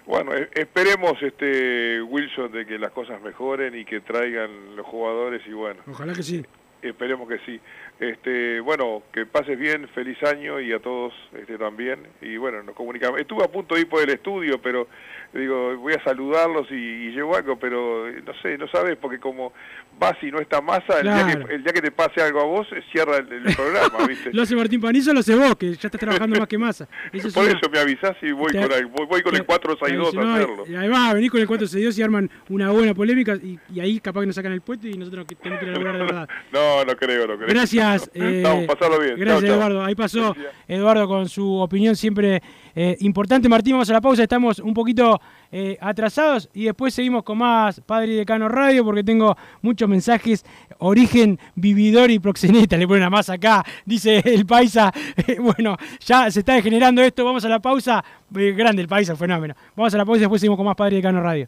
Bueno, e- esperemos este Wilson de que las cosas mejoren y que traigan los jugadores y bueno, Ojalá que sí. esperemos que sí. Este, bueno, que pases bien, feliz año y a todos este también y bueno, nos comunicamos. Estuve a punto de ir por el estudio, pero digo, voy a saludarlos y, y llevo algo, pero eh, no sé, no sabes porque como vas y no está masa, el, día que, el día que te pase algo a vos, cierra el, el programa, ¿viste? Lo hace Martín Panizo, lo hace vos, que ya estás trabajando más que masa. Eso Por una- eso me avisás y voy Te- con, el- voy, voy con el 462 Si a no, hacerlo. y Además, venís con el 462 y arman una buena polémica y, y ahí capaz que nos sacan el puesto y nosotros tenemos que laburar de verdad. No, no creo, no creo. Gracias. eh, pasarlo bien. Gracias, Chau, chau. Eduardo. Ahí pasó Eduardo con su opinión siempre eh, importante. Martín, vamos a la pausa. Estamos un poquito eh, atrasados y después seguimos con más Padre y Decano Radio porque tengo muchos mensajes. Origen, vividor y proxeneta. Le ponen a más acá, dice el paisa. Eh, bueno, ya se está degenerando esto. Vamos a la pausa. Eh, grande el paisa, fenómeno. Vamos a la pausa y después seguimos con más Padre y Decano Radio.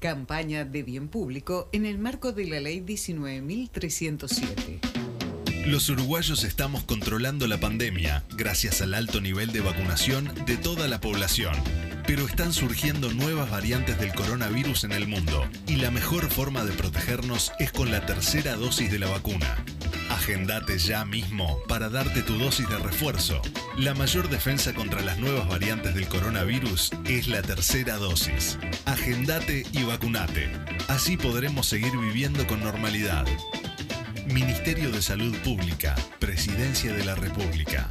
Campaña de bien público en el marco de la Ley 19.307. Los uruguayos estamos controlando la pandemia gracias al alto nivel de vacunación de toda la población. Pero están surgiendo nuevas variantes del coronavirus en el mundo y la mejor forma de protegernos es con la tercera dosis de la vacuna. Agendate ya mismo para darte tu dosis de refuerzo. La mayor defensa contra las nuevas variantes del coronavirus es la tercera dosis. Agendate y vacunate. Así podremos seguir viviendo con normalidad. Ministerio de Salud Pública, Presidencia de la República.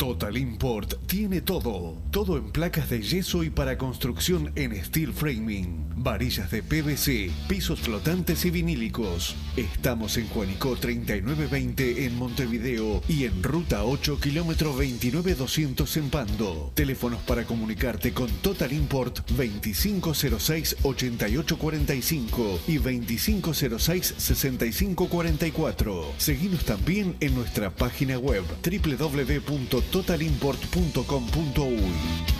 Total Import tiene todo. Todo en placas de yeso y para construcción en steel framing. Varillas de PVC, pisos flotantes y vinílicos. Estamos en Juanico 3920 en Montevideo y en Ruta 8 kilómetro 29200 en Pando. Teléfonos para comunicarte con Total Import 2506-8845 y 2506-6544. Seguimos también en nuestra página web www.totalimport.com.uy.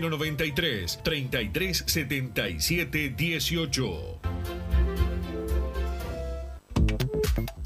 093 33 77 18.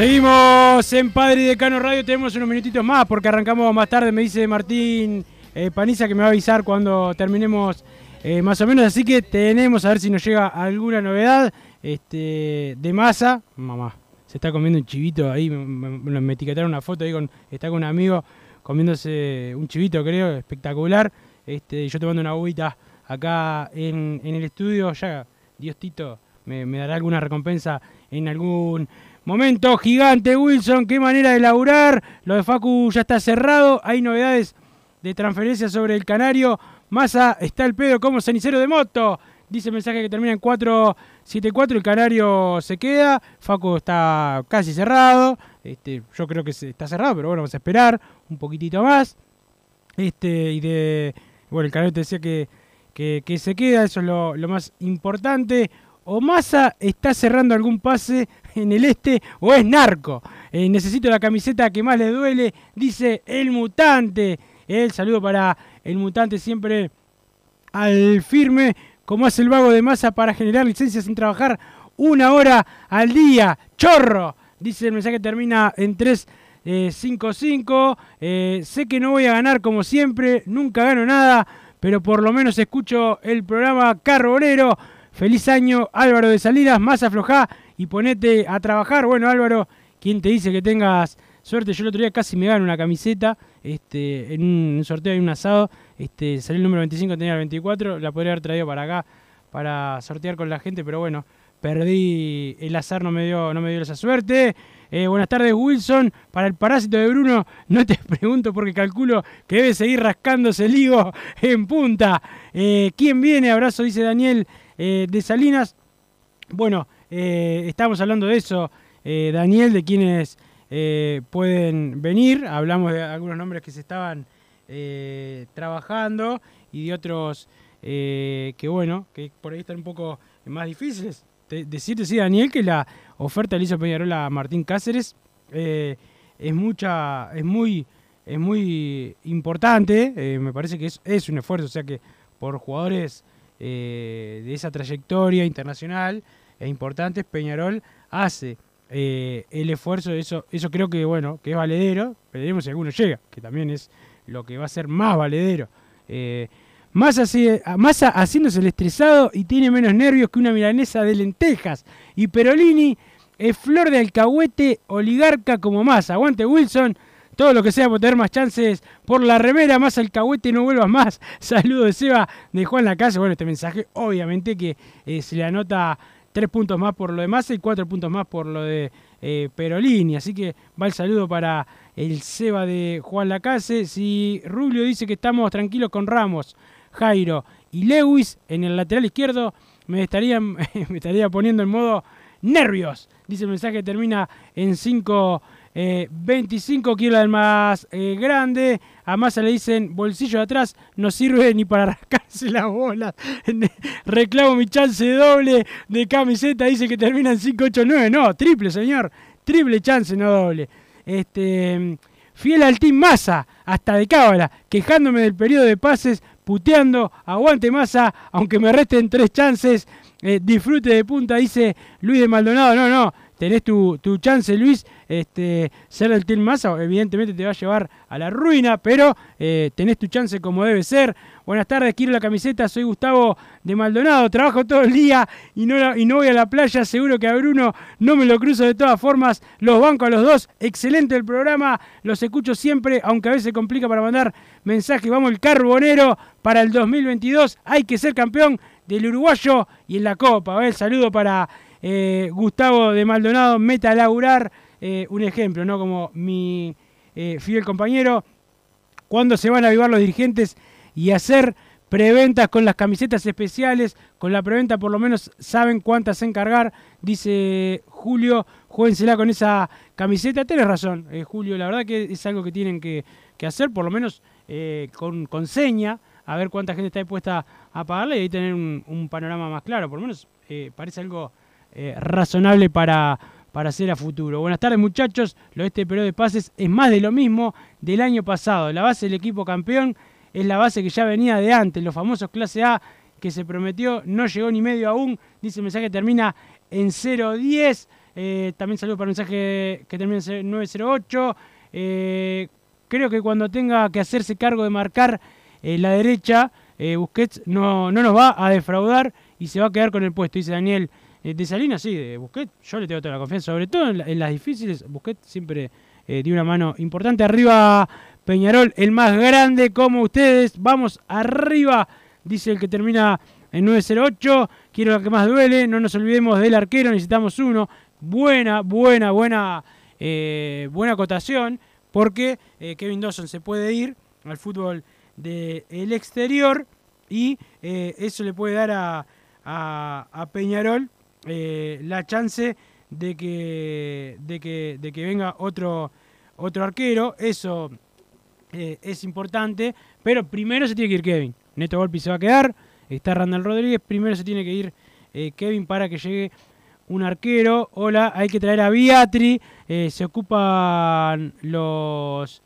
Seguimos en Padre y Decano Radio, tenemos unos minutitos más porque arrancamos más tarde, me dice Martín eh, Paniza que me va a avisar cuando terminemos eh, más o menos, así que tenemos a ver si nos llega alguna novedad este, de masa. Mamá, se está comiendo un chivito ahí, me, me- etiquetaron una foto ahí con, está con un amigo comiéndose un chivito creo, espectacular. Este, yo tomando una agüita acá en, el estudio, ya Diostito me, me dará alguna recompensa en algún momento. Gigante Wilson, qué manera de laburar. Lo de Facu ya está cerrado. Hay novedades de transferencia sobre el Canario. Massa está el pedo como cenicero de moto. Dice el mensaje que termina en 474. El Canario se queda. Facu está casi cerrado. Este, yo creo que está cerrado, pero bueno, vamos a esperar un poquitito más. Este, y de. Bueno, el Canario te decía que, que, se queda, eso es lo más importante. O Massa está cerrando algún pase en el este o es narco. Eh, necesito la camiseta que más le duele, dice el mutante. El saludo para el mutante siempre al firme, como hace el vago de masa para generar licencias sin trabajar una hora al día. ¡Chorro! Dice el mensaje termina en 355. Eh, sé que no voy a ganar como siempre, nunca gano nada, pero por lo menos escucho el programa Carbonero. Feliz año, Álvaro de Salinas, más aflojá y ponete a trabajar. Bueno, Álvaro, ¿quién te dice que tengas suerte? Yo el otro día casi me gano una camiseta este, en un sorteo de un asado. Este, salió el número 25, tenía el 24. La podría haber traído para acá para sortear con la gente, pero bueno, perdí. El azar no me dio, no me dio esa suerte. Eh, buenas tardes, Wilson. Para el parásito de Bruno, no te pregunto porque calculo que debe seguir rascándose el higo en punta. Eh, ¿Quién viene? Abrazo, dice Daniel eh, de Salinas. Bueno, eh, estábamos hablando de eso, eh, Daniel, de quienes pueden venir. Hablamos de algunos nombres que se estaban trabajando y de otros que, bueno, que por ahí están un poco más difíciles. Te- decirte, sí, Daniel, que la oferta le hizo Peñarol a Martín Cáceres es mucha, es muy, es muy importante. me parece que es, es un esfuerzo, o sea que por jugadores eh, de esa trayectoria internacional e importantes, Peñarol hace eh, el esfuerzo, eso, eso creo que bueno, que es valedero, veremos si alguno llega, que también es lo que va a ser más valedero. Eh, Massa, sigue- Massa haciéndose el estresado y tiene menos nervios que una milanesa de lentejas. Y Perolini es flor de alcahuete oligarca como Massa. Aguante Wilson, todo lo que sea por tener más chances por la remera, más alcahuete, no vuelvas más. Saludo de Seba de Juan Lacase. Bueno, este mensaje obviamente que eh, se le anota tres puntos más por lo de Massa y cuatro puntos más por lo de eh, Perolini. Así que va el saludo para el Seba de Juan Lacase. Si Rubio dice que estamos tranquilos con Ramos, Jairo y Lewis en el lateral izquierdo, me estaría, me estaría poniendo en modo nervios. Dice el mensaje que termina en eh, 25 kilos del más eh, grande. A Massa le dicen bolsillo de atrás, no sirve ni para rascarse la bola. Reclamo mi chance doble de camiseta, dice que termina en 589. No, triple, señor. Triple chance, no doble. Este, fiel al Team Massa, hasta de cábala, quejándome del periodo de pases, puteando, aguante Massa, aunque me resten tres chances. Eh, disfrute de punta, dice Luis de Maldonado. No, no, tenés tu, tu chance, Luis. Este, ser el Team Massa, evidentemente te va a llevar a la ruina, pero eh, tenés tu chance como debe ser. Buenas tardes, quiero la camiseta, soy Gustavo de Maldonado, trabajo todo el día y no, y no voy a la playa, seguro que a Bruno no me lo cruzo de todas formas, los banco a los dos, excelente el programa, los escucho siempre, aunque a veces complica para mandar mensajes, vamos el carbonero para el 2022, hay que ser campeón del uruguayo y en la copa, el saludo para eh, Gustavo de Maldonado, meta a laburar, eh, un ejemplo, ¿no? Como mi eh, fiel compañero, cuando se van a avivar los dirigentes y hacer preventas con las camisetas especiales, con la preventa por lo menos saben cuántas encargar, dice Julio, juéguensela con esa camiseta, tienes razón, eh, Julio, la verdad que es algo que tienen que, que hacer, por lo menos con, con, seña, a ver cuánta gente está dispuesta a pagarle y ahí tener un panorama más claro, por lo menos parece algo razonable para para hacer a futuro. Buenas tardes muchachos, lo de este periodo de pases es más de lo mismo del año pasado. La base del equipo campeón es la base que ya venía de antes, los famosos clase A que se prometió, no llegó ni medio aún, dice el mensaje termina en 010, eh, también saludo para el mensaje que termina en 908, eh, creo que cuando tenga que hacerse cargo de marcar eh, la derecha, Busquets no, no nos va a defraudar y se va a quedar con el puesto, dice Daniel. eh, de Salinas, sí, de Busquets, yo le tengo toda la confianza, sobre todo en, las difíciles. Busquets siempre eh, dio una mano importante. Arriba Peñarol, el más grande como ustedes. Vamos arriba, dice el que termina en 908. Quiero lo que más duele. No nos olvidemos del arquero, necesitamos uno. Buena, buena, buena, eh, buena acotación, porque Kevin Dawson se puede ir al fútbol del exterior y eso le puede dar a Peñarol eh, la chance de que, de que, de que venga otro, otro arquero. Eso eh, es importante. Pero primero se tiene que ir Kevin. Neto Golpi se va a quedar. Está Randall Rodríguez. Primero se tiene que ir eh, Kevin para que llegue un arquero. Hola, hay que traer a Beatri. se ocupan los,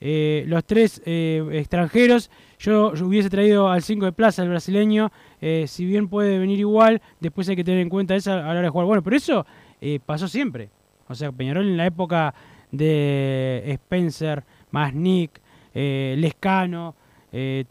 los tres extranjeros. Yo, hubiese traído al 5 de plaza, el brasileño, eh, si bien puede venir igual, después hay que tener en cuenta eso a la hora de jugar. Bueno, pero eso eh, pasó siempre. O sea, Peñarol en la época de Spencer, más Nick, eh, Lescano,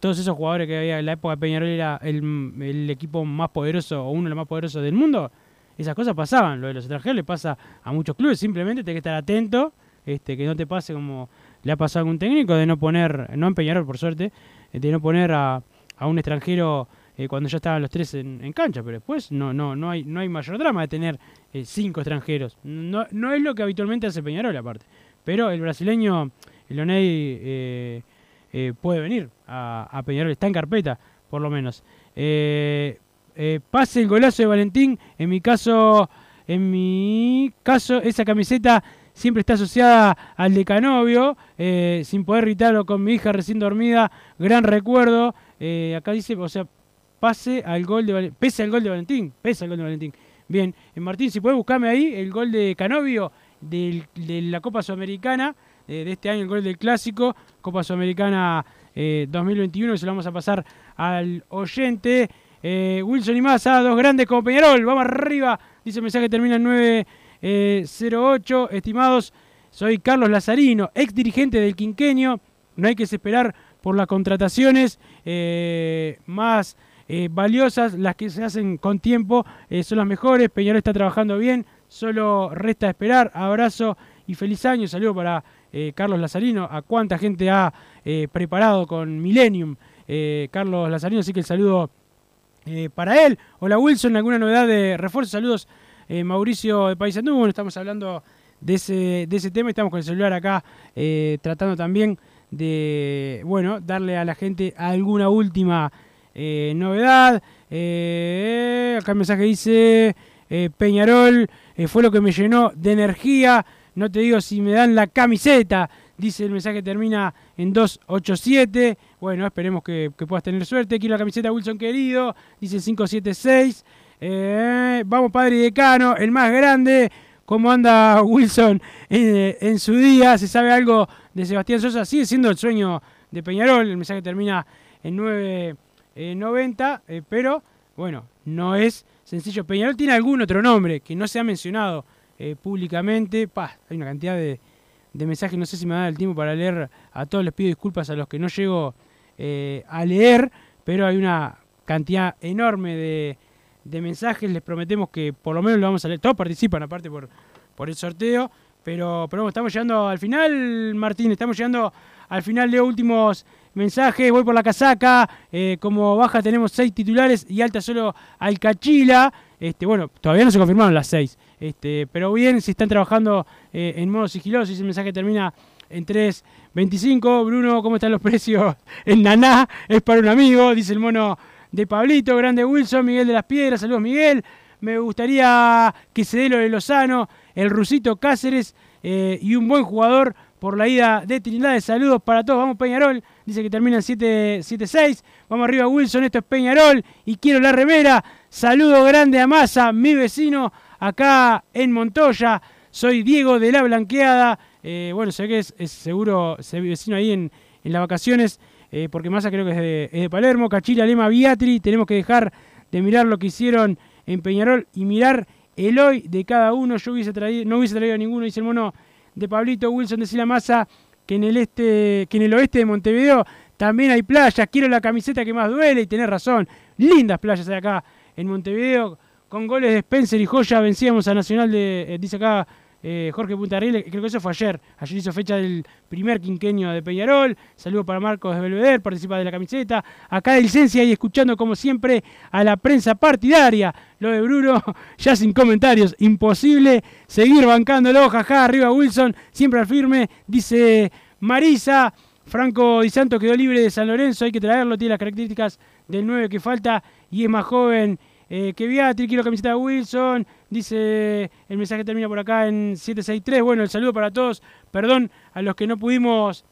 todos esos jugadores que había en la época de Peñarol era el, equipo más poderoso o uno de los más poderosos del mundo. Esas cosas pasaban. Lo de los extranjeros le pasa a muchos clubes. Simplemente hay que estar atento, este, que no te pase como le ha pasado a algún técnico de no poner, no en Peñarol por suerte, de no poner a, a un extranjero eh, cuando ya estaban los tres en, cancha, pero después no, no, no hay, no hay mayor drama de tener eh, cinco extranjeros. No, no es lo que habitualmente hace Peñarol aparte. Pero el brasileño, el Oney, eh, puede venir a, a, Peñarol, está en carpeta, por lo menos. pase el golazo de Valentín, en mi caso, en mi caso, esa camiseta siempre está asociada al de Canovio, eh, sin poder gritarlo con mi hija recién dormida, gran recuerdo. Eh, acá dice, o sea, pase al gol de Valentín, pese al gol de Valentín, pese al gol de Valentín. Bien, eh, Martín, si puedes buscarme ahí el gol de Canovio de la Copa Sudamericana, de este año el gol del Clásico, Copa Sudamericana 2021, se lo vamos a pasar al oyente. Wilson y Massa, dos grandes como Peñarol, vamos arriba, dice el mensaje, termina en 9 08. Estimados, soy Carlos Lazarino, ex dirigente del Quinquenio. No hay que esperar por las contrataciones eh, más eh, valiosas, las que se hacen con tiempo, eh, son las mejores. Peñarol está trabajando bien, solo resta esperar. Abrazo y feliz año. Saludo para Carlos Lazarino. A cuánta gente ha preparado con Millennium Carlos Lazarino, así que el saludo para él. Hola Wilson, ¿alguna novedad de refuerzo? Saludos eh, Mauricio de Paisandú. Bueno, estamos hablando de ese, de ese tema. Estamos con el celular acá eh, tratando también de, bueno, darle a la gente alguna última eh, novedad. acá el mensaje dice, Peñarol fue lo que me llenó de energía. No te digo si me dan la camiseta. Dice el mensaje termina en 287. Bueno, esperemos que, que puedas tener suerte. Quiero la camiseta Wilson querido. Dice 576. Eh, vamos, padre y decano, el más grande. ¿Cómo anda Wilson en, su día? ¿Se sabe algo de Sebastián Sosa? Sigue siendo el sueño de Peñarol. El mensaje termina en 990. eh, pero bueno, no es sencillo. Peñarol tiene algún otro nombre que no se ha mencionado eh, públicamente. Pa, hay una cantidad de, de mensajes, no sé si me da el tiempo para leer a todos. Les pido disculpas a los que no llego eh, a leer, pero hay una cantidad enorme de, de mensajes. Les prometemos que por lo menos lo vamos a leer. Todos participan aparte por, por el sorteo. Pero, pero estamos llegando al final, Martín. Estamos llegando al final. Leo últimos mensajes. Voy por la casaca. Eh, como baja tenemos seis titulares y alta solo al Cachila. Este, bueno, todavía no se confirmaron las seis. Este, pero bien, si están trabajando eh, en modo sigiloso. Ese mensaje termina en 3.25. Bruno, ¿cómo están los precios? En Naná es para un amigo, dice el mono de Pablito. Grande Wilson, Miguel de las Piedras. Saludos, Miguel. Me gustaría que se dé lo de Lozano, el rusito Cáceres eh, y un buen jugador por la ida de Trinidad. Saludos para todos. Vamos, Peñarol. Dice que termina en 7-6. Vamos arriba, Wilson. Esto es Peñarol. Y quiero la remera. Saludo grande a Massa, mi vecino acá en Montoya. Soy Diego de la Blanqueada. Eh, bueno, sé que es, seguro ese vecino ahí en, en las vacaciones. Eh, porque Massa creo que es de, Palermo. Cachila, Lema, Biatri. Tenemos que dejar de mirar lo que hicieron en Peñarol y mirar el hoy de cada uno. Yo hubiese traído, no hubiese traído a ninguno, dice el mono de Pablito Wilson de Sila Massa, que en el este, que en el oeste de Montevideo también hay playas. Quiero la camiseta que más duele y tenés razón. Lindas playas hay acá en Montevideo. Con goles de Spencer y Joya vencíamos a Nacional de, eh, dice acá eh, Jorge Puntarriel, creo que eso fue ayer. Ayer hizo fecha del primer quinquenio de Peñarol. Saludo para Marcos de Belvedere, participa de la camiseta. Acá de licencia y escuchando como siempre a la prensa partidaria. Lo de Bruno, ya sin comentarios. Imposible seguir bancándolo. Jajá, arriba Wilson, siempre al firme. Dice Marisa. Franco Di Santo quedó libre de San Lorenzo, hay que traerlo, tiene las características del 9 que falta y es más joven eh, que Beatriz, quiero camiseta de Wilson, dice, el mensaje termina por acá en 763, bueno, el saludo para todos, perdón a los que no pudimos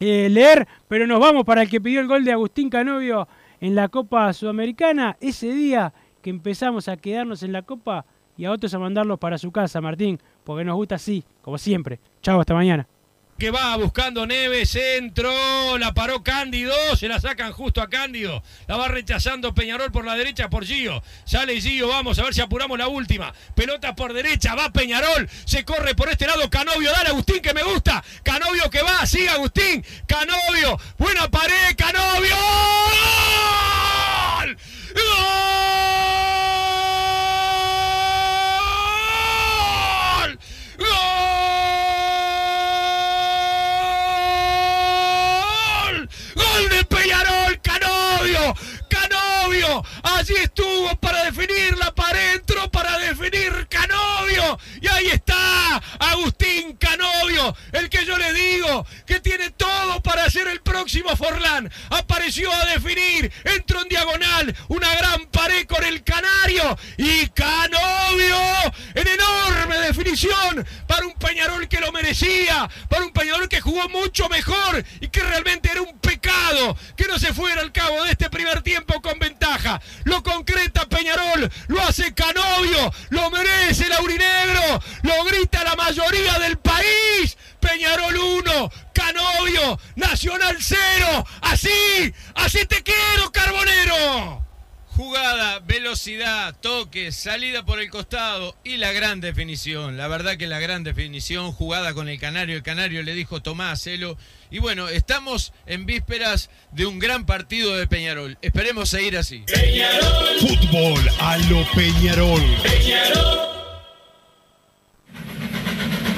eh, leer, pero nos vamos para el que pidió el gol de Agustín Canovio en la Copa Sudamericana, ese día que empezamos a quedarnos en la Copa y a otros a mandarlos para su casa, Martín, porque nos gusta así, como siempre. Chao, hasta mañana. Que va buscando Neves, centro, la paró Cándido, se la sacan justo a Cándido, la va rechazando Peñarol por la derecha por Gio, sale Gio, vamos a ver si apuramos la última, pelota por derecha, va Peñarol, se corre por este lado Canovio, dale Agustín que me gusta, Canovio que va, sigue Agustín, Canovio, buena pared, Canovio. Allí estuvo para definirla, para adentro, para definir Canovio. Y ahí Agustín Canovio, el que yo le digo que tiene todo para ser el próximo Forlán. Apareció a definir, entró en diagonal, una gran pared con el Canario. Y Canovio, en enorme definición, para un Peñarol que lo merecía, para un Peñarol que jugó mucho mejor y que realmente era un pecado que no se fuera al cabo de este primer tiempo con ventaja. Lo concreta Peñarol, lo hace Canovio, lo merece el aurinegro, lo grita la mayoría del país. Peñarol 1, Canovio, Nacional 0. Así, así te quiero, Carbonero. Jugada, velocidad, toque, salida por el costado y la gran definición. La verdad que la gran definición, jugada con el Canario. El Canario le dijo Tomás, hacelo. Y bueno, estamos en vísperas de un gran partido de Peñarol. Esperemos seguir así. Fútbol a lo Peñarol.